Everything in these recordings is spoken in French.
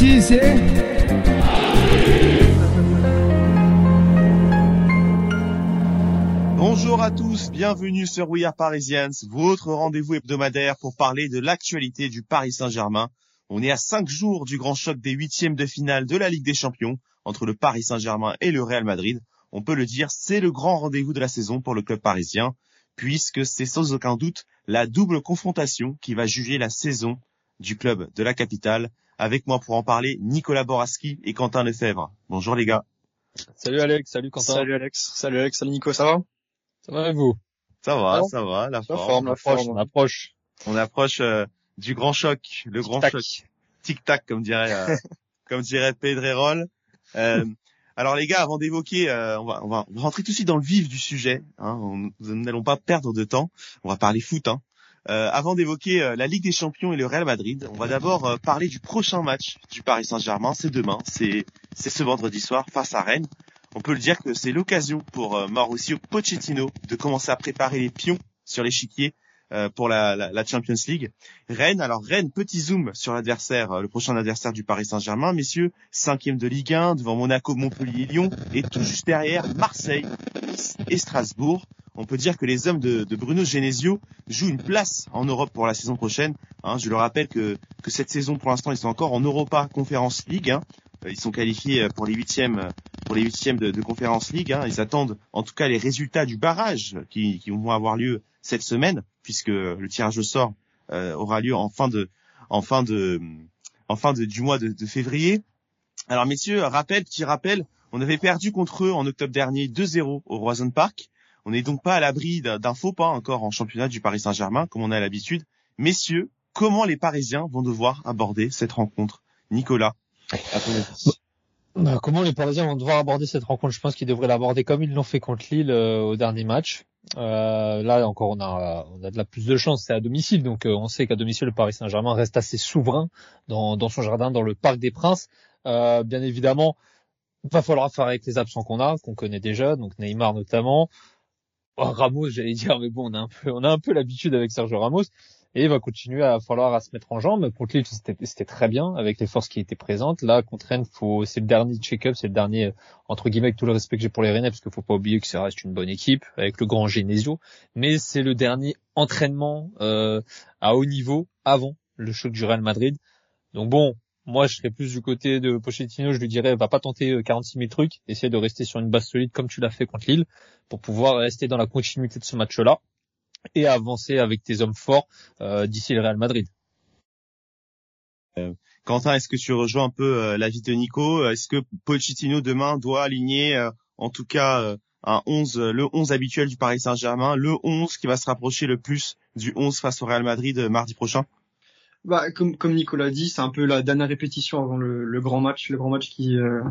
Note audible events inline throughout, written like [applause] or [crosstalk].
C'est... Bonjour à tous, bienvenue sur We Are votre rendez-vous hebdomadaire pour parler de l'actualité du Paris Saint-Germain. On est à cinq jours du grand choc des huitièmes de finale de la Ligue des Champions entre le Paris Saint-Germain et le Real Madrid. On peut le dire, c'est le grand rendez-vous de la saison pour le club parisien, puisque c'est sans aucun doute la double confrontation qui va juger la saison du club de la capitale. Avec moi pour en parler, Nicolas Boraski et Quentin Lefebvre. Bonjour les gars. Salut Alex, salut Quentin. Salut Alex, salut Alex, salut Nico, ça va? Ça va et vous? Ça va, Alors ça va, la La forme. forme, la forme. on approche. On approche euh, du grand choc, le grand Tac. choc. Tic-tac, comme dirait, euh, [laughs] comme dirait Pedrerol. Euh, alors les gars, avant d'évoquer, euh, on, va, on, va, on va rentrer tout de suite dans le vif du sujet. Hein, on- nous n'allons pas perdre de temps. On va parler foot. Hein. Euh, avant d'évoquer euh, la Ligue des Champions et le Real Madrid, on va d'abord euh, parler du prochain match du Paris Saint-Germain. C'est demain, c'est ce vendredi soir face à Rennes. On peut le dire que c'est l'occasion pour euh, Mauricio Pochettino de commencer à préparer les pions sur l'échiquier euh, pour la, la, la Champions League. Rennes, alors Rennes, petit zoom sur l'adversaire, euh, le prochain adversaire du Paris Saint-Germain, messieurs, cinquième de Ligue 1, devant Monaco, Montpellier, Lyon, et tout juste derrière Marseille, et Strasbourg. On peut dire que les hommes de, Bruno Genesio jouent une place en Europe pour la saison prochaine. Hein, je le rappelle que, que cette saison, pour l'instant, ils sont encore en Europa Conference League. hein. Euh, Ils sont qualifiés pour les huitièmes, pour les huitièmes de, de Conference League. hein. Ils attendent, en tout cas, les résultats du barrage qui, qui vont avoir lieu cette semaine, puisque le tirage au sort euh, aura lieu en fin de, en fin de, du mois de, de février. Alors messieurs, rappel, petit rappel, on avait perdu contre eux en octobre dernier 2-0 au Roison Park. On n'est donc pas à l'abri d'un faux pas encore en championnat du Paris Saint-Germain, comme on a l'habitude. Messieurs, comment les Parisiens vont devoir aborder cette rencontre? Nicolas, à avis Bah, comment les Parisiens vont devoir aborder cette rencontre? Je pense qu'ils devraient l'aborder comme ils l'ont fait contre Lille euh, au dernier match. Euh, là encore, on a, on a de la plus de chance, c'est à domicile, donc euh, on sait qu'à domicile, le Paris Saint-Germain reste assez souverain dans, dans son jardin, dans le Parc des Princes. Euh, bien évidemment, il va falloir faire avec les absents qu'on a, qu'on connaît déjà, donc Neymar notamment. Oh, Ramos, j'allais dire, mais bon, on a un peu, on a un peu l'habitude avec Sergio Ramos. Et il va continuer à falloir à se mettre en jambe. Contre Lille, c'était très bien avec les forces qui étaient présentes. Là, contre Rennes, faut, c'est le dernier check-up, c'est le dernier, entre guillemets, avec tout le respect que j'ai pour les Rennais, parce qu'il faut pas oublier que ça reste une bonne équipe, avec le grand Genesio. Mais c'est le dernier entraînement, euh, à haut niveau avant le choc du Real Madrid. Donc bon, moi, je serais plus du côté de Pochettino, je lui dirais, va pas tenter euh, 46 000 trucs, essayer de rester sur une base solide comme tu l'as fait contre Lille, pour pouvoir rester dans la continuité de ce match-là et avancer avec tes hommes forts euh, d'ici le Real Madrid. Quentin, est-ce que tu rejoins un peu euh, l'avis de Nico? Est-ce que Pochettino demain doit aligner, euh, en tout cas, euh, un 11, euh, le 11 habituel du Paris Saint-Germain, le 11 qui va se rapprocher le plus du 11 face au Real Madrid euh, mardi prochain? Bah, comme, comme Nicolas dit, c'est un peu la dernière répétition avant le, le grand match, le grand match qui, euh,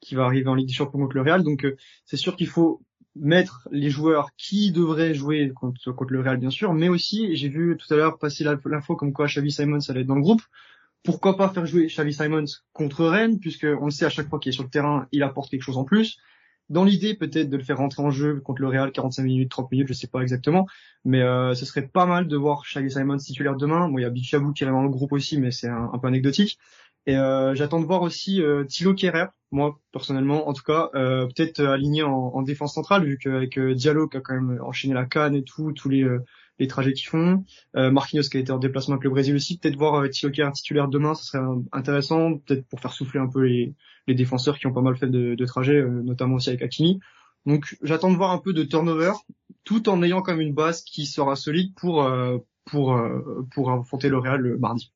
qui va arriver en Ligue des Champions contre le Real. Donc, euh, c'est sûr qu'il faut mettre les joueurs qui devraient jouer contre, contre le Real, bien sûr, mais aussi, j'ai vu tout à l'heure passer l'info comme quoi Xavi Simons allait être dans le groupe. Pourquoi pas faire jouer Xavi Simons contre Rennes, puisque on le sait à chaque fois qu'il est sur le terrain, il apporte quelque chose en plus. Dans l'idée peut-être de le faire rentrer en jeu contre le Real 45 minutes, 30 minutes, je sais pas exactement, mais euh, ce serait pas mal de voir Xavi Simons titulaire demain. Bon, il y a Bichabou qui est dans le groupe aussi, mais c'est un, un peu anecdotique. Et euh, j'attends de voir aussi euh, Thilo Kerrer, moi personnellement, en tout cas, euh, peut-être euh, aligné en, en défense centrale, vu qu'avec euh, Diallo qui a quand même enchaîné la canne et tout, tous les euh, les trajets qu'ils font, euh, Marquinhos qui a été en déplacement avec le Brésil aussi, peut-être voir euh, Kerrer titulaire demain, ce serait euh, intéressant, peut-être pour faire souffler un peu les les défenseurs qui ont pas mal fait de, de trajets, euh, notamment aussi avec Hakimi. Donc j'attends de voir un peu de turnover, tout en ayant comme une base qui sera solide pour euh, pour euh, pour affronter le Real le mardi.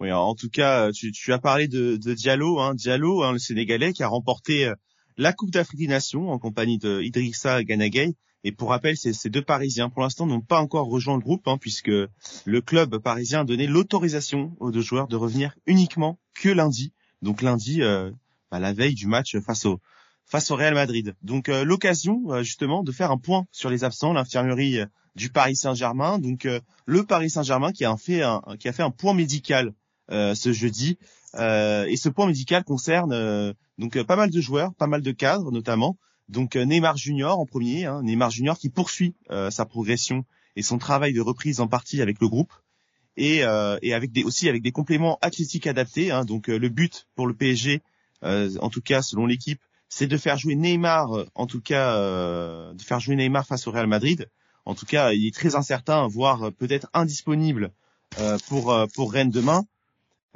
Oui, en tout cas, tu, tu as parlé de, de Diallo, hein, Diallo, hein, le Sénégalais, qui a remporté la Coupe d'Afrique des Nations en compagnie de Idrissa Ganagay. Et pour rappel, ces, deux Parisiens, pour l'instant, n'ont pas encore rejoint le groupe, hein, puisque le club parisien a donné l'autorisation aux deux joueurs de revenir uniquement que lundi. Donc lundi, euh, bah, la veille du match face au face au Real Madrid. Donc euh, l'occasion euh, justement de faire un point sur les absents, l'infirmerie euh, du Paris Saint-Germain. Donc euh, le Paris Saint-Germain qui a fait un, qui a fait un point médical euh, ce jeudi. Et ce point médical concerne donc pas mal de joueurs, pas mal de cadres notamment. Donc euh, Neymar Junior en premier, hein, Neymar Junior qui poursuit euh, sa progression et son travail de reprise en partie avec le groupe. et, et avec des aussi avec des compléments athlétiques adaptés. Hein. donc le but pour le PSG, en tout cas selon l'équipe, c'est de faire jouer Neymar, en tout cas de faire jouer Neymar face au Real Madrid. En tout cas, il est très incertain, voire peut-être indisponible pour pour Rennes demain.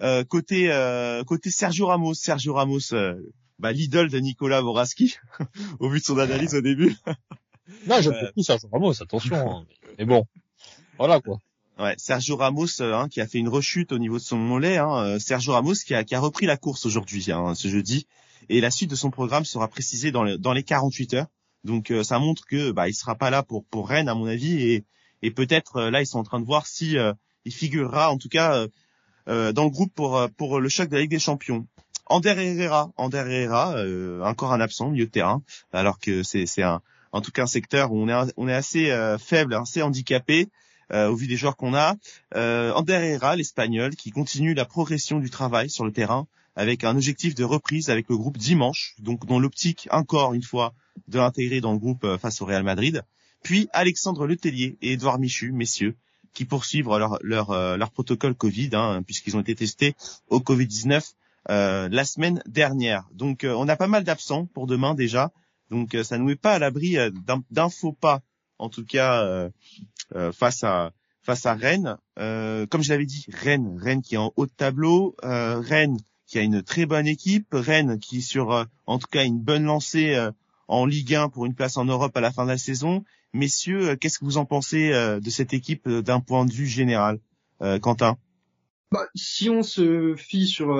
Euh, côté euh, côté Sergio Ramos, Sergio Ramos, euh, bah, l'idole de Nicolas Voraski, [laughs] au vu de son analyse au début. [laughs] non, j'aime beaucoup Sergio Ramos, attention. Hein. mais bon, voilà quoi. Ouais, Sergio Ramos hein, qui a fait une rechute au niveau de son mollet. Hein, Sergio Ramos qui a, qui a repris la course aujourd'hui, hein, ce jeudi, et la suite de son programme sera précisée dans, les, dans les 48 heures. Donc ça montre que bah il sera pas là pour pour Rennes à mon avis et et peut-être là ils sont en train de voir si il figurera en tout cas euh, dans le groupe pour euh, pour le choc de la Ligue des Champions. Ander Herrera, Ander Herrera, euh, encore un absent milieu terrain, alors que c'est en tout cas un secteur où on est assez faible, assez handicapé. au vu des joueurs qu'on a, Ander Herrera, l'Espagnol, qui continue la progression du travail sur le terrain avec un objectif de reprise avec le groupe dimanche, donc dans l'optique encore une fois de l'intégrer dans le groupe face au Real Madrid. Puis Alexandre Letellier et Edouard Michu, messieurs, qui poursuivent euh, leur protocole Covid, hein, puisqu'ils ont été testés au Covid-19 euh, la semaine dernière. Donc euh, on a pas mal d'absents pour demain déjà. Donc ça ne nous met pas à l'abri d'un faux pas, en tout cas face à face à Rennes. comme je l'avais dit, Rennes, Rennes qui est en haut de tableau, Rennes qui a une très bonne équipe, Rennes qui sur en tout cas une bonne lancée en Ligue 1 pour une place en Europe à la fin de la saison Messieurs, euh, qu'est-ce que vous en pensez euh, de cette équipe euh, d'un point de vue général, Quentin? Bah, si on se fie sur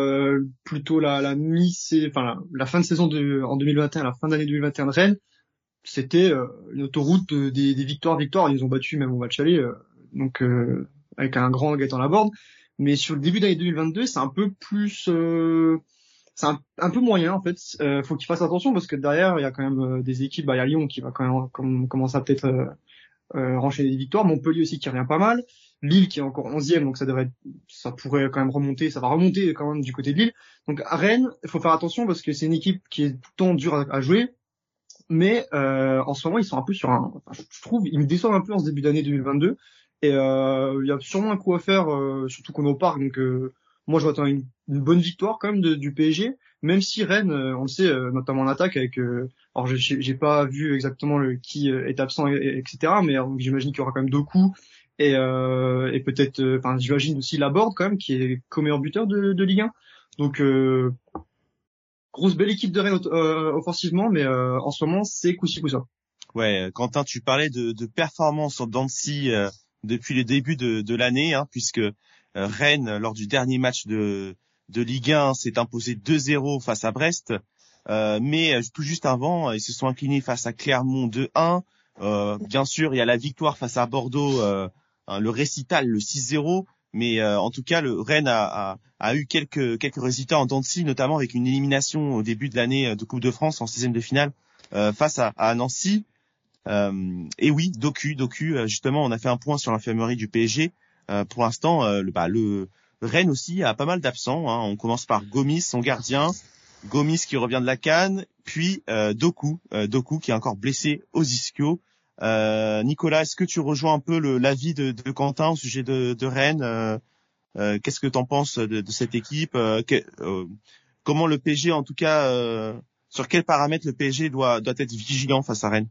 plutôt la, la mi enfin la, fin de saison de, en 2021, la fin d'année 2021 de Rennes, c'était une autoroute des, des, victoires, victoires. Ils ont battu même au match aller, donc avec un grand Gaëtan Laborde. Mais sur le début d'année 2022, c'est un peu plus c'est un, peu moyen en fait. Euh, faut qu'il fasse attention parce que derrière il y a quand même euh, des équipes. Bah, il y a Lyon qui va quand même commencer à peut-être euh, euh, des victoires. Montpellier aussi qui revient pas mal. Lille qui est encore 11e donc ça devrait, ça pourrait quand même remonter. Ça va remonter quand même du côté de Lille. Donc à Rennes, il faut faire attention parce que c'est une équipe qui est tout le temps dure à, jouer. Mais euh, en ce moment ils sont un peu sur un. Je trouve ils me déçoivent un peu en ce début d'année 2022. Et euh, il y a sûrement un coup à faire, surtout qu'on est au parc. Donc moi, je vois une, une, bonne victoire quand même du PSG, même si Rennes, euh, on le sait, euh, notamment en attaque avec. Euh, alors, j'ai pas vu exactement le qui est absent, etc. Mais j'imagine qu'il y aura quand même Doku et, et peut-être, enfin, j'imagine aussi Laborde quand même, qui est co-meilleur buteur de, de Ligue 1. Donc, grosse belle équipe de Rennes offensivement, mais en ce moment, c'est coup-ci coup-ça. Ouais, Quentin, tu parlais de, de performance en Dancy depuis le début de, de l'année, hein, puisque euh, Rennes, lors du dernier match de, de Ligue 1, s'est imposé 2-0 face à Brest. Euh, mais euh, tout juste avant, ils se sont inclinés face à Clermont 2-1. Euh, bien sûr, il y a la victoire face à Bordeaux, euh, hein, le récital, le 6-0. Mais en tout cas, le Rennes a, a, a, eu quelques, quelques résultats en Dancy, notamment avec une élimination au début de l'année de Coupe de France en sixième de finale face à, à Nancy. et oui, Docu, Docu, justement, on a fait un point sur l'infirmerie du PSG. Euh, pour l'instant, euh, le, bah, le Rennes aussi a pas mal d'absents. Hein. On commence par Gomis, son gardien, Gomis qui revient de la canne, puis euh, Doku, Doku qui est encore blessé aux ischios. Nicolas, est-ce que tu rejoins un peu l'avis de, de, Quentin au sujet de, Rennes Qu'est-ce que tu en penses de, cette équipe Comment le PSG, en tout cas, sur quels paramètres le PSG doit être vigilant face à Rennes?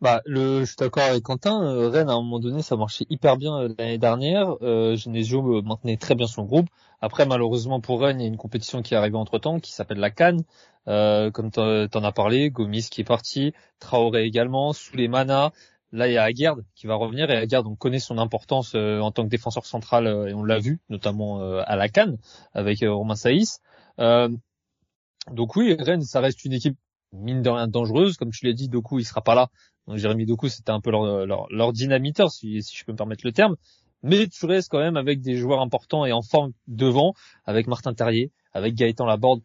Bah, le, je suis d'accord avec Quentin. Euh, Rennes, à un moment donné, ça marchait hyper bien euh, l'année dernière. Euh, Genesio maintenait très bien son groupe. Après, malheureusement pour Rennes, il y a une compétition qui est arrivée entre temps, qui s'appelle la Cannes. Euh, comme tu en as parlé, Gomis qui est parti, Traoré également, Souleymana. Là, il y a Aguerd qui va revenir et Aguerd, on connaît son importance euh, en tant que défenseur central et on l'a vu, notamment à la Cannes avec Romain Saïs. donc oui, Rennes, ça reste une équipe mine de rien dangereuse. Comme tu l'as dit, Doku, il sera pas là donc Jérémy Doku, c'était un peu leur, dynamiteur, si, si, je peux me permettre le terme. Mais tu restes quand même avec des joueurs importants et en forme devant, avec Martin Terrier, avec Gaëtan Laborde,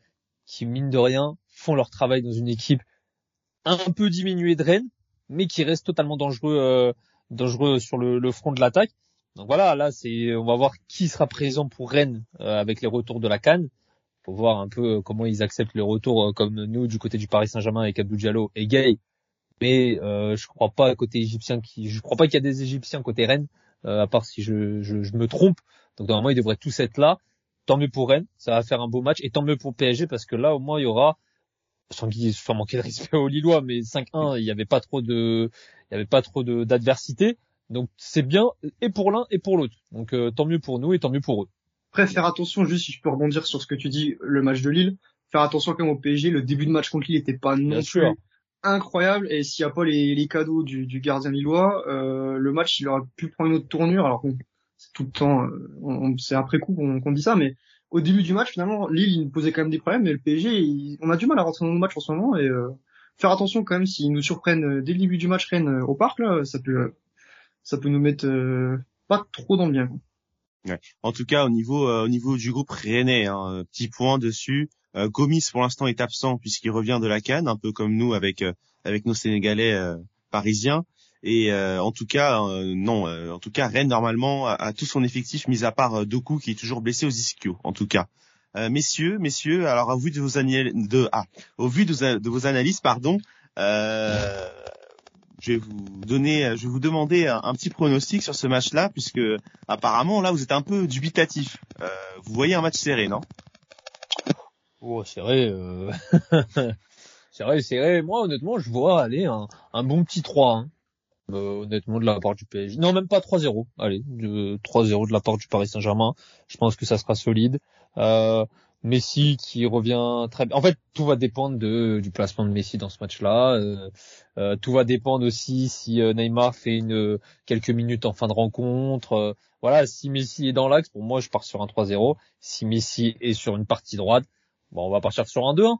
qui mine de rien font leur travail dans une équipe un peu diminuée de Rennes, mais qui reste totalement dangereux, euh, dangereux sur le, front de l'attaque. Donc voilà, là c'est, on va voir qui sera présent pour Rennes euh, avec les retours de la Cannes. Faut voir un peu comment ils acceptent les retours, euh, comme nous du côté du Paris Saint-Germain avec Abdou Diallo et Gay mais euh, je crois pas côté égyptien qui je crois pas qu'il y a des égyptiens côté Rennes à part si je, je, je me trompe. Donc normalement, ils devraient tous être là. Tant mieux pour Rennes, ça va faire un beau match. Et tant mieux pour PSG parce que là, au moins, il y aura, sans, sans manquer de respect aux Lillois, mais 5-1, il n'y avait pas trop de, il y avait pas trop de d'adversité. Donc c'est bien et pour l'un et pour l'autre. Donc euh, tant mieux pour nous et tant mieux pour eux. Après, faire attention, juste si je peux rebondir sur ce que tu dis, le match de Lille, faire attention quand même au PSG, le début de match contre Lille n'était pas non plus incroyable et s'il n'y a pas les, les cadeaux du, du gardien lillois, euh, le match il aurait pu prendre une autre tournure. Alors c'est tout le temps, euh, c'est après coup qu'on dit ça, mais au début du match finalement Lille il nous posait quand même des problèmes, mais le PSG on a du mal à rentrer dans nos matchs en ce moment et euh, faire attention quand même s'ils nous surprennent dès le début du match Rennes au parc là, ça peut ça peut nous mettre pas trop dans le bien. Ouais. En tout cas, au niveau au niveau du groupe rennais, hein, petit point dessus. Euh, Gomis pour l'instant est absent puisqu'il revient de la Cannes, un peu comme nous avec euh, avec nos Sénégalais euh, parisiens. Et en tout cas, non, en tout cas, Rennes normalement a, tout son effectif, mis à part Doku qui est toujours blessé aux ischios. En tout cas, messieurs, messieurs, alors au vu de vos de ah, au vu de, de vos analyses, pardon. je vais vous donner, je vais vous demander un, petit pronostic sur ce match-là, puisque apparemment là vous êtes un peu dubitatif. vous voyez un match serré, non? Oh, c'est vrai. Euh... [laughs] c'est vrai, c'est vrai. Moi, honnêtement, je vois aller un, un bon petit 3. Hein. Euh, honnêtement, de la part du PSG. Non, même pas 3-0. Allez, 3-0 de la part du Paris Saint-Germain. Je pense que ça sera solide. Euh, Messi qui revient très bien. En fait, tout va dépendre de, du placement de Messi dans ce match-là. Euh, euh tout va dépendre aussi si euh, Neymar fait une quelques minutes en fin de rencontre. voilà, si Messi est dans l'axe, pour moi, je pars sur un 3-0. Si Messi est sur une partie droite, Bon, on va partir sur un 2-1.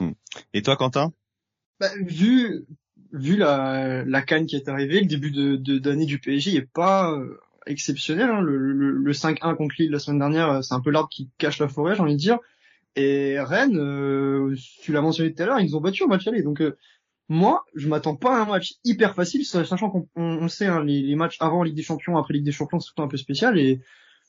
Hmm. Et toi, Quentin? Bah, Vu vu la, la canne qui est arrivée, le début de d'année du PSG est pas euh, exceptionnel. Hein. Le, le, le 5-1 contre Lille la semaine dernière, euh, c'est un peu l'arbre qui cache la forêt, j'ai envie de dire. Et Rennes, euh, tu l'as mentionné tout à l'heure, ils nous ont battu au match aller. Donc euh, moi, je m'attends pas à un match hyper facile, sachant qu'on on sait hein, les, les, matchs avant Ligue des Champions, après Ligue des Champions, c'est tout un peu spécial. Et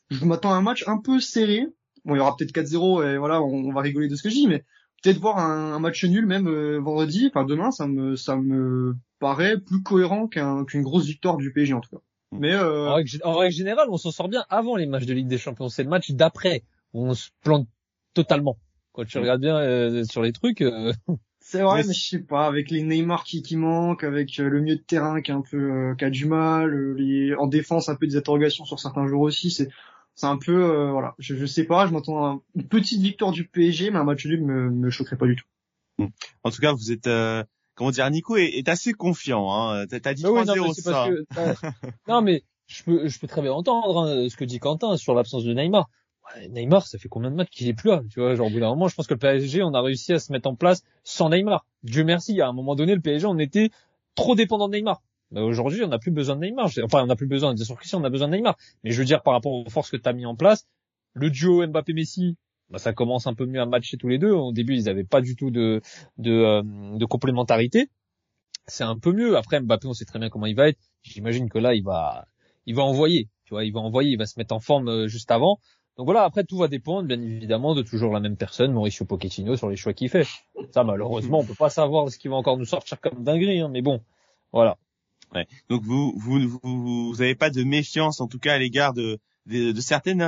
je m'attends à un match un peu serré, bon, il y aura peut-être 4-0 et voilà, on, va rigoler de ce que je dis, mais peut-être voir un, match nul même euh, vendredi, enfin demain, ça me ça me paraît plus cohérent qu'une grosse victoire du PSG en tout cas. Mm. Mais euh... en, règle, générale, on s'en sort bien avant les matchs de Ligue des Champions. C'est le match d'après où on se plante totalement. Quand tu mm. regardes bien euh, sur les trucs. Euh, [laughs] c'est vrai, mais, je sais pas, avec les Neymar qui, qui manquent, avec le milieu de terrain qui est un peu qui a du mal, les, en défense un peu des interrogations sur certains joueurs aussi. C'est c'est un peu euh, voilà. Je, je sais pas je m'attends à une petite victoire du PSG mais un match nul me, me choquerait pas du tout. En tout cas vous êtes euh, comment dire Nico est, est assez confiant hein. T'as dit 3-0 ça. [laughs] non mais je peux je peux très bien entendre hein, ce que dit Quentin sur l'absence de Neymar. Neymar ça fait combien de matchs qu'il est plus là tu vois genre au bout d'un moment je pense que le PSG on a réussi à se mettre en place sans Neymar. Dieu merci à un moment donné le PSG on était trop dépendant de Neymar bah, aujourd'hui, on n'a plus besoin de Neymar. Enfin, on n'a plus besoin, bien sûr on a besoin de Neymar. Mais je veux dire, par rapport aux forces que tu as mis en place, le duo Mbappé-Messi, bah, ça commence un peu mieux à matcher tous les deux. Au début, ils n'avaient pas du tout de, de, euh, de complémentarité. C'est un peu mieux. Après, Mbappé, on sait très bien comment il va être. J'imagine que là, il va, il va envoyer. Tu vois, il va envoyer, il va se mettre en forme euh, juste avant. Donc voilà, après tout va dépendre bien évidemment de toujours la même personne, Mauricio Pochettino, sur les choix qu'il fait. Ça malheureusement, on peut pas savoir ce qu'il va encore nous sortir comme dinguerie, hein, mais bon, voilà. Ouais. Donc vous vous vous avez pas de méfiance en tout cas à l'égard de, de, certaines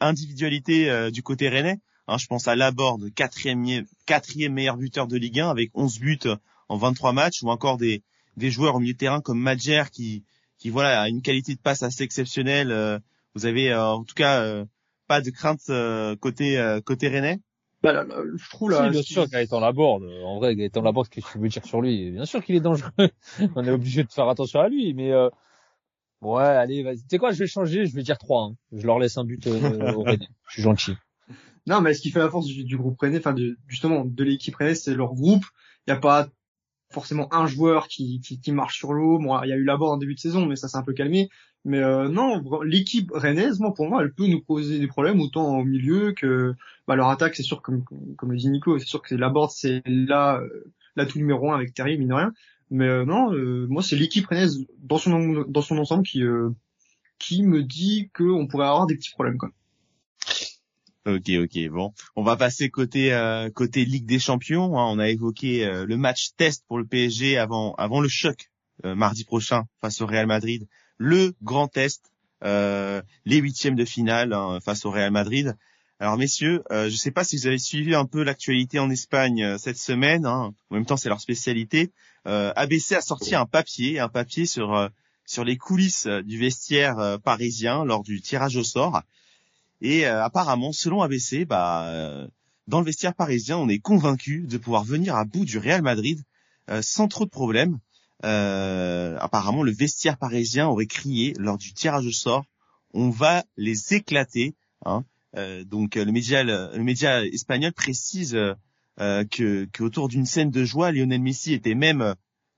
individualités euh, du côté rennais. Hein, je pense à Laborde, quatrième quatrième meilleur buteur de Ligue 1 avec 11 buts en 23 matchs, ou encore des des joueurs au milieu de terrain comme Madjer qui qui voilà a une qualité de passe assez exceptionnelle. Euh, vous avez euh, en tout cas pas de crainte côté côté rennais bah, là, je trouve là. Si, bien sûr, Gaëtan Laborde. En vrai, Gaëtan Laborde, qu'est-ce que tu veux dire sur lui? Bien sûr qu'il est dangereux. [laughs] On est obligé de faire attention à lui, mais euh... ouais, allez, vas-y. Tu sais quoi Je vais changer. Je vais dire 3. Hein. Je leur laisse un but euh, [laughs] au René. Je suis gentil. Non, mais ce qui fait la force du, groupe René, enfin, justement, de l'équipe René, c'est leur groupe. Il n'y a pas forcément un joueur qui, qui, marche sur l'eau. Il y a eu Laborde en début de saison, mais ça s'est un peu calmé. Mais euh, non, l'équipe rennaise, moi, pour moi, elle peut nous poser des problèmes autant au milieu que bah, leur attaque. C'est sûr, comme, comme le dit Nico, c'est sûr que la board, c'est là, là tout numéro un avec Terry, mine de rien. Mais euh, non, euh, moi, c'est l'équipe rennaise dans son dans son ensemble qui qui me dit qu'on pourrait avoir des petits problèmes. Quoi. Ok, ok, bon, on va passer côté côté Ligue des Champions. Hein. On a évoqué le match test pour le PSG avant avant le choc mardi prochain face au Real Madrid le grand test. les huitièmes de finale hein, face au Real Madrid. Alors messieurs, je ne sais pas si vous avez suivi un peu l'actualité en Espagne cette semaine. Hein. En même temps, c'est leur spécialité. ABC a sorti un papier, un papier sur sur les coulisses du vestiaire parisien lors du tirage au sort. Et apparemment, selon ABC, bah dans le vestiaire parisien, on est convaincu de pouvoir venir à bout du Real Madrid euh, sans trop de problèmes. Euh, apparemment, le vestiaire parisien aurait crié lors du tirage au sort "On va les éclater". Hein. Euh, donc le média, le, média espagnol précise que qu'autour d'une scène de joie, Lionel Messi était même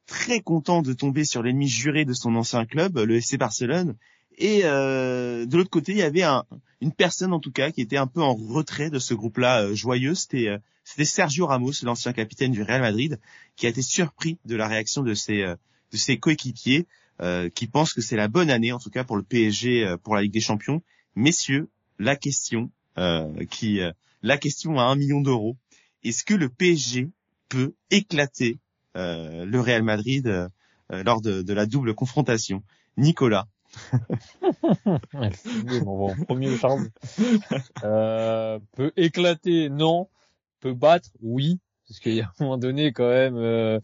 très content de tomber sur l'ennemi juré de son ancien club, le FC Barcelone, et euh, de l'autre côté, il y avait un, une personne en tout cas qui était un peu en retrait de ce groupe-là euh, joyeux. C'était euh, c'était Sergio Ramos, l'ancien capitaine du Real Madrid, qui a été surpris de la réaction de ses de ses coéquipiers, qui pensent que c'est la bonne année en tout cas pour le PSG pour la Ligue des Champions. Messieurs, la question qui la question à un million d'euros. Est-ce que le PSG peut éclater le Real Madrid lors de, de la double confrontation? Nicolas, [laughs] premier charme. Euh, peut éclater, non. Peut battre, oui. Parce qu'il y a un moment donné, quand même, euh,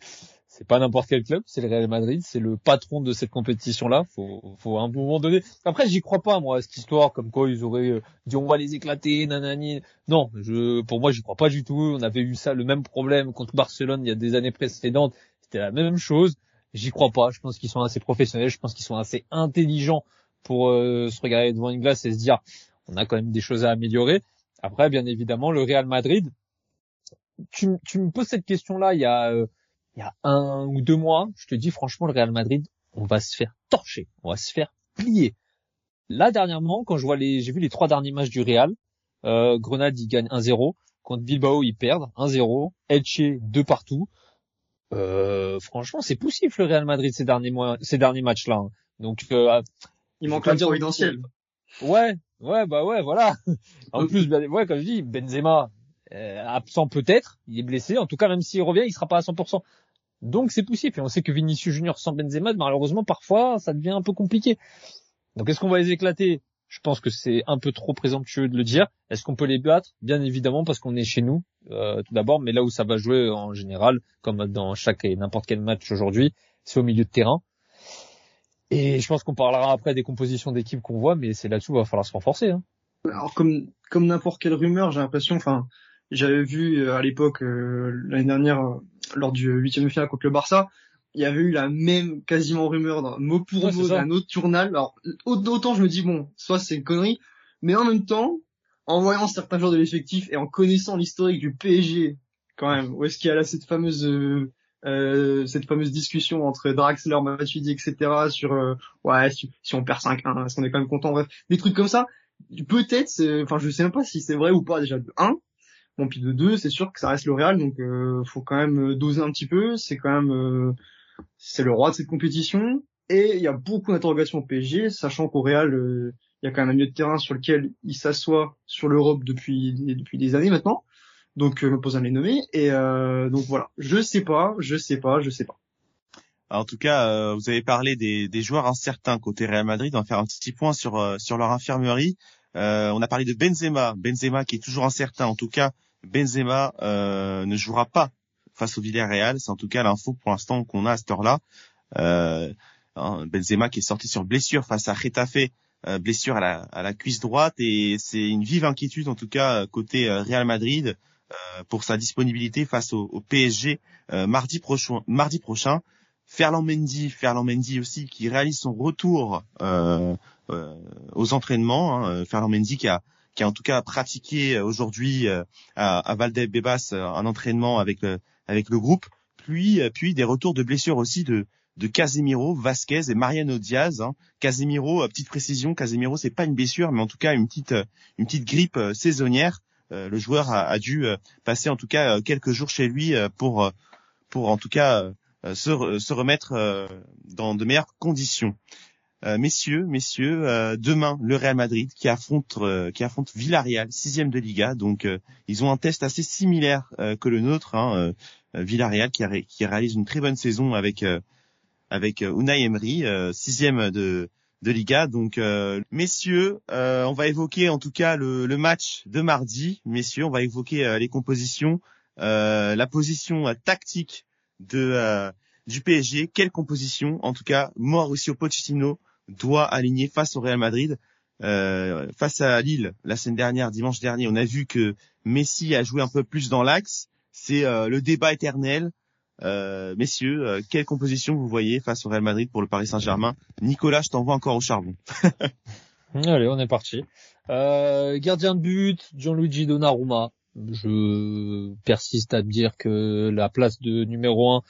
c'est pas n'importe quel club, c'est le Real Madrid, c'est le patron de cette compétition-là. Faut, faut à un moment donné. Après, j'y crois pas, moi, à cette histoire, comme quoi ils auraient euh, dit on va les éclater, nanani. Non, je, pour moi, j'y crois pas du tout. On avait eu ça, le même problème contre Barcelone il y a des années précédentes. C'était la même chose. J'y crois pas. Je pense qu'ils sont assez professionnels. Je pense qu'ils sont assez intelligents pour euh, se regarder devant une glace et se dire on a quand même des choses à améliorer. Après, bien évidemment, le Real Madrid. Tu, tu me poses cette question-là il y a euh, il y a un ou deux mois. Je te dis franchement, le Real Madrid, on va se faire torcher, on va se faire plier. Là dernièrement, quand je vois les, j'ai vu les trois derniers matchs du Real. Euh, Grenade, il gagne 1-0. Contre Bilbao, ils perdent 1-0. Elche, 2 partout. Euh, franchement, c'est poussif le Real Madrid ces derniers mois, ces derniers matchs-là. Hein. Donc, euh, il manque un providentiel. Ouais, ouais, bah ouais, voilà. [laughs] en plus, ouais, comme je dis, Benzema euh, absent peut-être, il est blessé. En tout cas, même s'il revient, il sera pas à 100%. Donc c'est poussif. Et on sait que Vinicius Junior sans Benzema, malheureusement, parfois, ça devient un peu compliqué. Donc est-ce qu'on va les éclater? Je pense que c'est un peu trop présomptueux de le dire. Est-ce qu'on peut les battre? Bien évidemment parce qu'on est chez nous euh, tout d'abord, mais là où ça va jouer en général, comme dans chaque et n'importe quel match aujourd'hui, c'est au milieu de terrain. Et je pense qu'on parlera après des compositions d'équipes qu'on voit, mais c'est là-dessus où il va falloir se renforcer. Hein. Alors comme comme n'importe quelle rumeur, j'ai l'impression, enfin, j'avais vu euh, à l'époque euh, l'année dernière lors du huitième finale contre le Barça, il y avait eu la même quasiment rumeur mot pour mot d'un autre journal. Alors autant je me dis bon, soit c'est une connerie, mais en même temps, en voyant certains joueurs de l'effectif et en connaissant l'historique du PSG, quand même, où est-ce qu'il y a là cette fameuse euh, euh cette fameuse discussion entre Draxler, Matuidi, etc. sur euh, ouais si, on perd 5-1, est-ce qu'on est quand même content, bref, des trucs comme ça. Peut-être, enfin je sais même pas si c'est vrai ou pas déjà de 1. Bon puis de 2, c'est sûr que ça reste le Real, donc euh, faut quand même doser un petit peu. C'est quand même c'est le roi de cette compétition. Et il y a beaucoup d'interrogations au PSG, sachant qu'au Real, euh, il y a quand même un milieu de terrain sur lequel il s'assoit sur l'Europe depuis depuis des années maintenant. Donc euh, me à les. Et euh, donc voilà, je sais pas, je sais pas, je sais pas. en tout cas, euh, vous avez parlé des, des, joueurs incertains côté Real Madrid. On va faire un petit point sur sur leur infirmerie. on a parlé de Benzema, Benzema qui est toujours incertain. En tout cas, Benzema ne jouera pas face au Villarreal. C'est en tout cas l'info pour l'instant qu'on a à cette heure-là. Euh, hein, Benzema qui est sorti sur blessure face à Getafe, euh, blessure à la, à la, cuisse droite et c'est une vive inquiétude en tout cas côté euh, Real Madrid euh, pour sa disponibilité face au, au PSG euh, mardi prochain. Mardi prochain. Ferland Mendy, Ferland Mendy aussi qui réalise son retour aux entraînements. Hein. Ferland Mendy qui a qui a en tout cas pratiqué aujourd'hui à, à Valdebebas un entraînement avec le, avec le groupe, puis euh, puis des retours de blessures aussi de de Casemiro, Vasquez et Mariano Diaz. Hein. Casemiro, euh, petite précision, Casemiro c'est pas une blessure, mais en tout cas une petite euh, une petite grippe saisonnière. le joueur a, a, dû passer en tout cas quelques jours chez lui pour pour en tout cas se, se remettre dans de meilleures conditions. Euh, messieurs, messieurs, euh, demain le Real Madrid qui affronte euh, qui affronte Villarreal, sixième de Liga. Donc ils ont un test assez similaire que le nôtre. Hein, Villarreal qui, qui, réalise une très bonne saison avec avec Unai Emery, sixième de de Liga. Donc, euh, messieurs, euh, on va évoquer en tout cas le, le, match de mardi. Messieurs, on va évoquer les compositions, la position tactique de du PSG. Quelle composition? En tout cas, Mauricio Pochettino doit aligner face au Real Madrid. face à Lille la semaine dernière, dimanche dernier, on a vu que Messi a joué un peu plus dans l'axe. C'est le débat éternel. Euh, messieurs, euh, quelle composition vous voyez face au Real Madrid pour le Paris Saint-Germain? Nicolas, je t'envoie encore au charbon. [laughs] Allez, on est parti. Euh, gardien de but, Gianluigi Donnarumma. Je persiste à dire que la place de numéro 1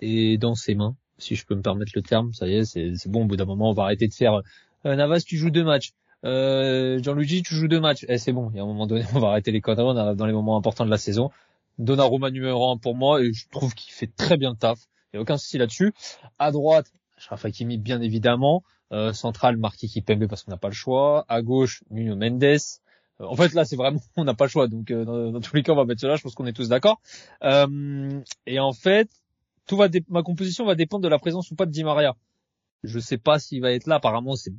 est dans ses mains, si je peux me permettre le terme. Ça y est, c'est bon. Au bout d'un moment, on va arrêter de faire Navas, tu joues deux matchs. Gianluigi, tu joues deux matchs. Eh, c'est bon. Il y a un moment donné, [laughs] on va arrêter les conneries. On arrive dans les moments importants de la saison. Donnarumma numéro 1 pour moi et je trouve qu'il fait très bien le taf. Il n'y a aucun souci là-dessus. À droite, Shraf Hakimi bien évidemment. Euh, central, Marquis Kipembe parce qu'on n'a pas le choix. À gauche, Nuno Mendes. Euh, en fait là c'est vraiment [laughs] on n'a pas le choix donc euh, dans, tous les cas on va mettre cela. Je pense qu'on est tous d'accord. Euh, et en fait tout va ma composition va dépendre de la présence ou pas de Di Maria. Je sais pas s'il va être là. Apparemment c'est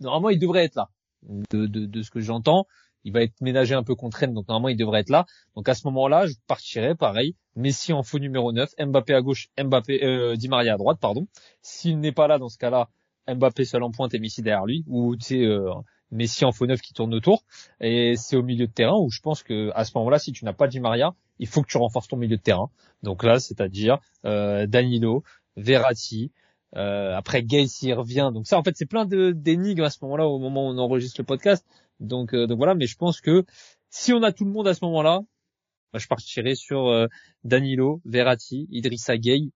normalement il devrait être là de, ce que j'entends il va être ménagé un peu contre Rennes, donc normalement il devrait être là. Donc à ce moment-là, je partirais pareil, Messi en faux numéro 9, Mbappé à gauche, Mbappé euh, Di Maria à droite, pardon. S'il n'est pas là dans ce cas-là, Mbappé seul en pointe et Messi derrière lui, ou tu sais euh, Messi en faux neuf qui tourne autour. Et c'est au milieu de terrain où je pense que à ce moment-là, si tu n'as pas Di Maria, il faut que tu renforces ton milieu de terrain. Donc là, c'est-à-dire euh, Danilo, Verratti, euh, après Gay s'il revient. Donc ça, en fait, c'est plein d'énigmes à ce moment-là, au moment où on enregistre le podcast. Donc, euh, donc voilà, mais je pense que si on a tout le monde à ce moment-là, bah, je partirai sur euh, Danilo, Verratti, Idrissa Gueye.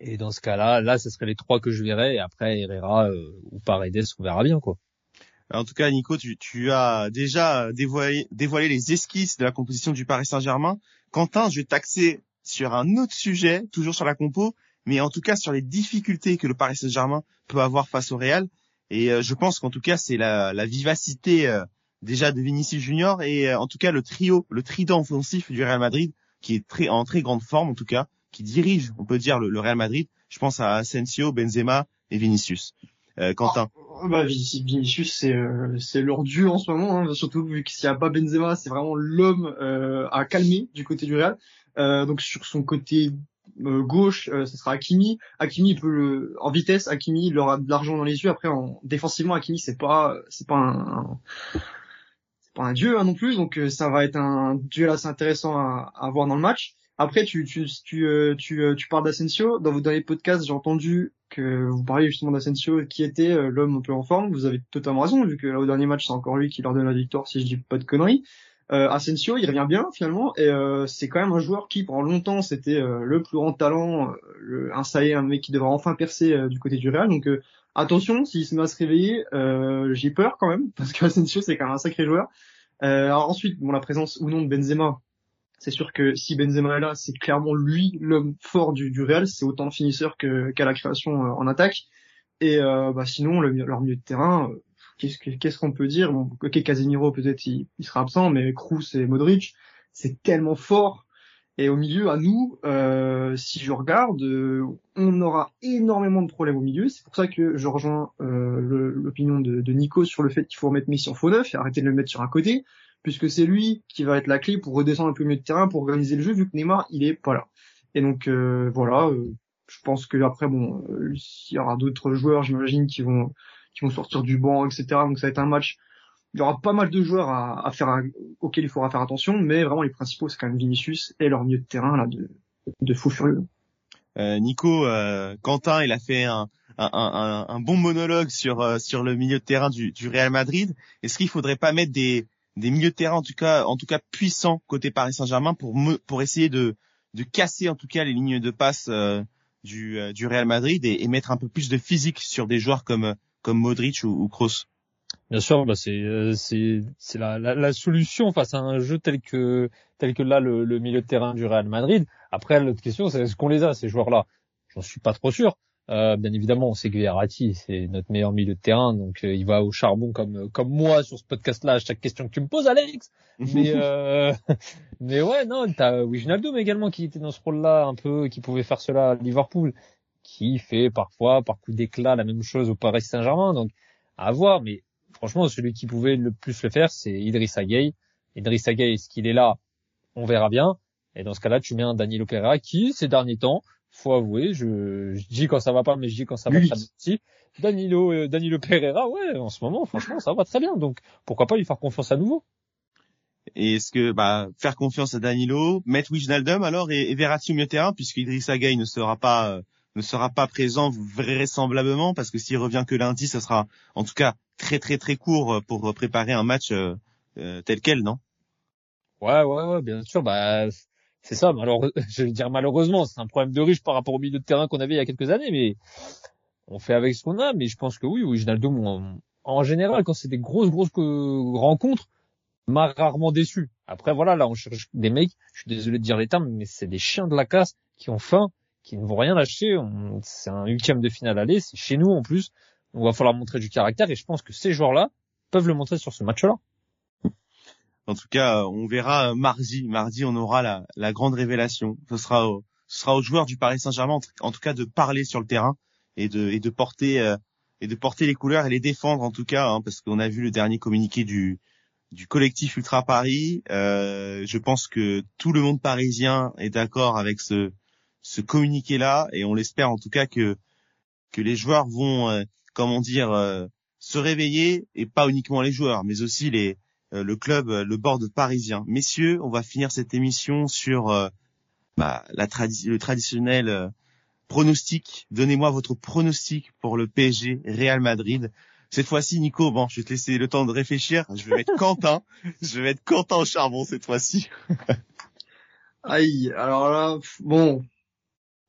Et dans ce cas-là, là, ce serait les trois que je verrais. Et après, Herrera euh, ou Paredes, on verra bien, quoi. En tout cas, Nico, tu, tu as déjà dévoilé, dévoilé les esquisses de la composition du Paris Saint-Germain. Quentin, je vais t'axer sur un autre sujet, toujours sur la compo, mais en tout cas sur les difficultés que le Paris Saint-Germain peut avoir face au Real. Et euh, je pense qu'en tout cas, c'est la, la, vivacité euh, déjà de Vinicius Junior et euh, en tout cas le trio, le trident offensif du Real Madrid qui est très en très grande forme en tout cas, qui dirige, on peut dire, le, Real Madrid. Je pense à Asensio, Benzema et Vinicius. Quentin. Oh, bah, Vinicius, c'est c'est leur en ce moment, hein, surtout vu que s'il n'y a pas Benzema, c'est vraiment l'homme à calmer du côté du Real. donc sur son côté euh, gauche, euh, ce sera Hakimi. Hakimi peut le, en vitesse, Hakimi il aura de l'argent dans les yeux. Après, en défensivement, Hakimi c'est pas, c'est pas un, c'est pas un dieu hein, non plus. Donc euh, ça va être un duel assez intéressant à, à voir dans le match. Après, tu tu tu tu, tu parles d'Asensio. Dans vos derniers podcasts, j'ai entendu que vous parliez justement d'Asensio, qui était l'homme un peu en forme. Vous avez totalement raison, vu que là au dernier match, c'est encore lui qui leur donne la victoire, si je dis pas de conneries. Euh, Asensio, il revient bien finalement, et euh, c'est quand même un joueur qui, pendant longtemps, c'était euh, le plus grand talent, euh, le, un est, un mec qui devrait enfin percer du côté du Real. Donc attention, s'il se met à se réveiller, j'ai peur quand même, [laughs] parce que Asensio, c'est quand même un sacré joueur. alors ensuite, bon, la présence ou non de Benzema, c'est sûr que si Benzema est là, c'est clairement lui l'homme fort du, du Real, c'est autant de finisseur qu'à la création en attaque. Et bah, sinon, le, leur milieu de terrain qu'est-ce qu'on peut dire? Bon, Ok, Casemiro peut-être il, sera absent, mais Kroos et Modric, c'est tellement fort. Et au milieu, à nous, euh, si je regarde, euh, on aura énormément de problèmes au milieu. C'est pour ça que je rejoins euh, l'opinion de, de, Nico sur le fait qu'il faut remettre Messi en faux neuf et arrêter de le mettre sur un côté, puisque c'est lui qui va être la clé pour redescendre un peu mieux de terrain, pour organiser le jeu, vu que Neymar, il est pas là. Et donc voilà, je pense que après, bon, il y aura d'autres joueurs, j'imagine, qui vont qui vont sortir du banc, etc. Donc ça va être un match. Il y aura pas mal de joueurs à, à faire, auxquels il faudra faire attention, mais vraiment les principaux c'est quand même Vinicius et leur milieu de terrain là de, de fou furieux. Euh, Nico, euh, Quentin, il a fait un, un, un, un bon monologue sur euh, sur le milieu de terrain du, du Real Madrid. Est-ce qu'il faudrait pas mettre des des milieux de terrain en tout cas en tout cas puissants côté Paris Saint-Germain pour pour essayer de de casser en tout cas les lignes de passe euh, du du Real Madrid et, et, mettre un peu plus de physique sur des joueurs comme comme Modric ou, Kroos Bien sûr, bah c'est euh, c'est c'est la, solution face à un jeu tel que tel que là le, le milieu de terrain du Real Madrid. Après l'autre question c'est est-ce qu'on les a ces joueurs-là? J'en suis pas trop sûr. Euh, bien évidemment, on sait que Verratti c'est notre meilleur milieu de terrain, donc euh, il va au charbon comme comme moi sur ce podcast-là à chaque question que tu me poses, Alex. Mais [laughs] euh, [laughs] mais ouais, non, t'as Wijnaldum également qui était dans ce rôle-là un peu, qui pouvait faire cela à Liverpool qui fait parfois, par coup d'éclat, la même chose au Paris Saint-Germain. Donc, à voir. Mais franchement, celui qui pouvait le plus le faire, c'est Idrissa Gueye. Idrissa Gueye, est-ce qu'il est là? On verra bien. Et dans ce cas-là, tu mets un Danilo Pereira qui, ces derniers temps, faut avouer, je, je dis quand ça va pas, mais je dis quand ça va très bien aussi. Danilo, euh, Danilo Pereira, ouais, en ce moment, franchement, ça va très bien. Donc, pourquoi pas lui faire confiance à nouveau? Et est-ce que bah, faire confiance à Danilo, mettre Wijnaldum alors et, et Verratti au milieu de terrain, puisque Idrissa Gueye ne sera pas euh, ne sera pas présent vraisemblablement, parce que s'il revient que lundi, ça sera en tout cas très très très court pour préparer un match euh, euh, tel quel, non? Ouais, ouais, ouais, bien sûr. Bah, c'est ça. Malheureusement, [laughs] je vais dire malheureusement, c'est un problème de riche par rapport au milieu de terrain qu'on avait il y a quelques années, mais on fait avec ce qu'on a. Mais je pense que oui, Wijnaldum, en, en général, quand c'est des grosses, grosses rencontres, m'a rarement déçu. Après, voilà, là, on cherche des mecs, je suis désolé de dire les termes, mais c'est des chiens de la casse qui ont faim, qui ne vont rien lâcher. C'est un huitième de finale aller, c'est chez nous en plus. On va falloir montrer du caractère et je pense que ces joueurs-là peuvent le montrer sur ce match-là. En tout cas, on verra mardi. Mardi, on aura la, la grande révélation. Ce sera, au, ce sera aux joueurs du Paris Saint-Germain, en tout cas, de parler sur le terrain et de, et de porter euh, et de porter les couleurs et les défendre en tout cas, hein, parce qu'on a vu le dernier communiqué du du collectif Ultra Paris. Euh, je pense que tout le monde parisien est d'accord avec ce ce communiqué là et on l'espère en tout cas que que les joueurs vont, euh, comment dire, euh, se réveiller et pas uniquement les joueurs, mais aussi les euh, le club, le board parisien. Messieurs, on va finir cette émission sur bah, la tradi le traditionnel pronostic. Donnez-moi votre pronostic pour le PSG Real Madrid. Cette fois-ci, Nico, bon, je vais te laisser le temps de réfléchir. Je vais mettre Quentin. [laughs] Je vais mettre Quentin au charbon cette fois-ci. [laughs] Aïe, alors là, bon,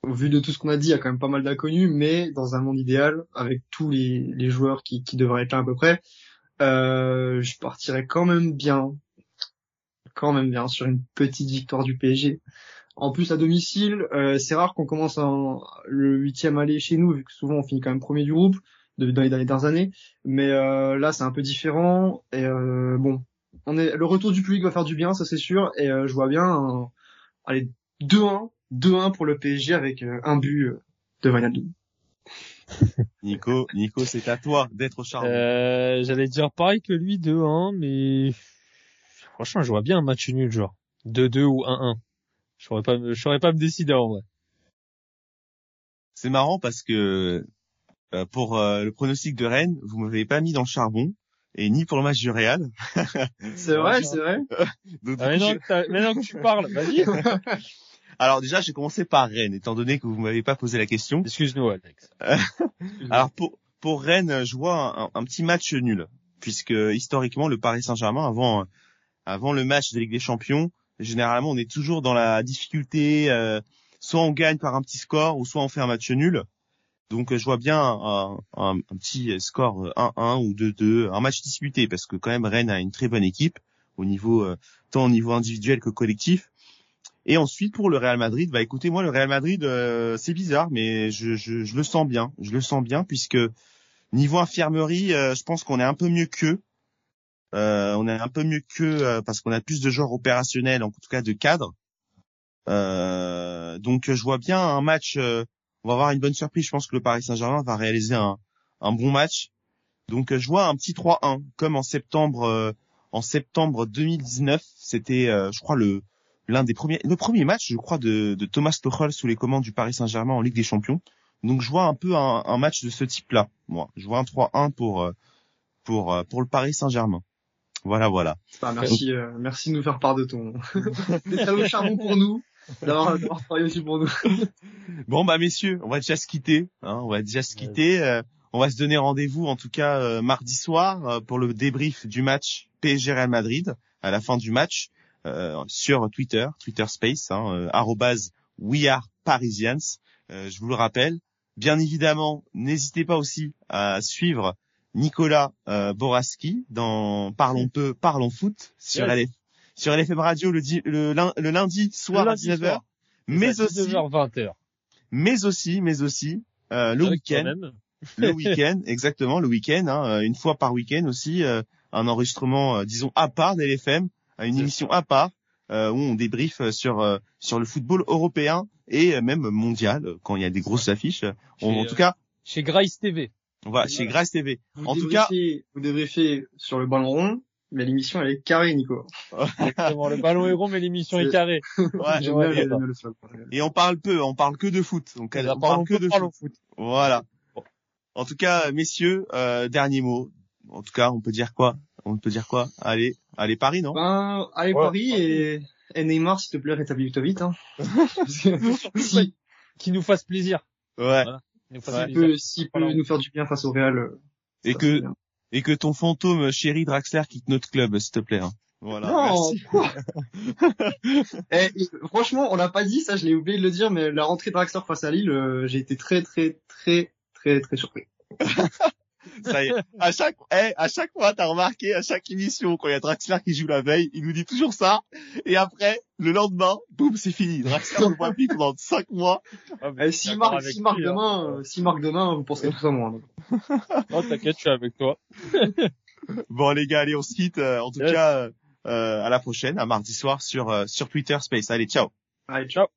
au vu de tout ce qu'on a dit, il y a quand même pas mal d'inconnus, mais dans un monde idéal, avec tous les, les joueurs qui, qui devraient être là à peu près, euh, je partirais quand même bien, quand même bien sur une petite victoire du PSG. En plus à domicile, euh, c'est rare qu'on commence en, le huitième aller chez nous, vu que souvent on finit quand même premier du groupe dans, les, dernières années. Mais euh, là, c'est un peu différent. Et euh, bon, on est le retour du public va faire du bien, ça c'est sûr. Et euh, je vois bien, allez 2-1 2-1 pour le PSG avec un but de Wijnaldum. Nico, Nico, c'est à toi d'être au charbon. Euh, J'allais dire pareil que lui, 2-1, mais franchement, je vois bien un match nul, genre 2-2 ou 1-1. Je saurais pas, je saurais pas me décider en vrai. C'est marrant parce que euh, pour euh, le pronostic de Rennes, vous m'avez pas mis dans le charbon et ni pour le match du Real. c'est vrai, c'est vrai. [laughs] Donc, ah, maintenant, que maintenant que tu parles, vas-y. [laughs] Alors déjà, j'ai commencé par Rennes, étant donné que vous m'avez pas posé la question. Excuse-nous, Alex. [laughs] Alors pour pour Rennes, je vois un, un, petit match nul, puisque historiquement, le Paris Saint-Germain, avant avant le match de Ligue des Champions, généralement, on est toujours dans la difficulté. Euh, soit on gagne par un petit score, ou soit on fait un match nul. Donc je vois bien un, un, un petit score 1-1 ou 2-2, un match disputé, parce que quand même Rennes a une très bonne équipe au niveau euh, tant au niveau individuel que collectif. Et ensuite pour le Real Madrid, bah écoutez moi le Real Madrid euh, c'est bizarre mais je, je, je, le sens bien, je le sens bien puisque niveau infirmerie, euh, je pense qu'on est un peu mieux qu'eux. Euh, on est un peu mieux qu'eux euh, parce qu'on a plus de joueurs opérationnels en tout cas de cadres. donc je vois bien un match, on va avoir une bonne surprise. Je pense que le Paris Saint-Germain va réaliser un, un bon match. Donc je vois un petit 3-1 comme en septembre en septembre 2019, c'était je crois le l'un des premiers, le premier match, je crois, de, de Thomas Tuchel sous les commandes du Paris Saint-Germain en Ligue des Champions. Donc je vois un peu un, un match de ce type-là. Moi, je vois un 3-1 pour euh, pour euh, pour le Paris Saint-Germain. Voilà, voilà. Bah, merci, euh, merci de nous faire part de ton [laughs] le charbon pour nous, d'avoir travaillé aussi pour nous. [laughs] bon bah messieurs, on va déjà se quitter. Hein, on va déjà se quitter. on va se donner rendez-vous en tout cas mardi soir pour le débrief du match PSG Real Madrid à la fin du match. Euh, sur Twitter, Twitter Space, hein, euh, We Are Parisians. Euh, je vous le rappelle. Bien évidemment, n'hésitez pas aussi à suivre Nicolas euh, Boraski dans Parlons peu, Parlons foot sur yes. sur LFM Radio le, le, le, lundi soir à 19h, mais aussi 20h. mais aussi, mais aussi euh, le week-end, le [laughs] week-end, exactement le week-end, hein, une fois par week-end aussi, euh, un enregistrement, disons à part d'LFM à une émission à part euh, où on débriefe sur euh, sur le football européen et même mondial quand il y a des grosses affiches. On- Chez, en tout cas, Chez Grice TV. voilà, chez Grace TV. Vous En tout cas, vous débriefez sur le ballon rond, mais l'émission elle est carrée, Nico. [laughs] Exactement, le ballon est rond, mais l'émission est carrée. [laughs] ouais, le- sol. et on parle peu, on parle que de foot. Donc Nous on parle que de foot. Voilà. En tout cas, messieurs, euh, dernier mot. En tout cas, on peut dire quoi? On peut dire quoi? Allez, allez Paris, non? Ben, allez Ouais. Paris et, et Neymar, s'il te plaît, rétablis-toi vite. Hein. [laughs] Parce que si, Qui nous fasse plaisir. Ouais. Ouais. s'il peut, s'il peut Voilà. nous faire du bien face au Real. euh, Et que et que ton fantôme chéri Draxler quitte notre club, s'il te plaît. hein. Voilà. non, merci. quoi [laughs] Eh, et franchement, on l'a pas dit, ça, je l'ai oublié de le dire, mais la rentrée de Draxler face à Lille, euh, j'ai été très, très, très, très, très surpris. [laughs] Ça y est. À chaque, eh, à chaque fois, t'as remarqué, à chaque émission, quand il y a Draxler qui joue la veille, il nous dit toujours ça. Et après, le lendemain, boum, c'est fini. Draxler ne voit plus pendant cinq mois. Ah, Eh, si marque, si marque hein. demain, euh, si marque demain, vous penserez tout à moi. donc. Oh, t'inquiète, je suis avec toi. [laughs] Bon, les gars, allez, on se quitte. Euh, En tout Yes. cas, euh, euh, à la prochaine, à mardi soir sur, euh, sur Twitter Space. Allez, ciao. Allez, ciao.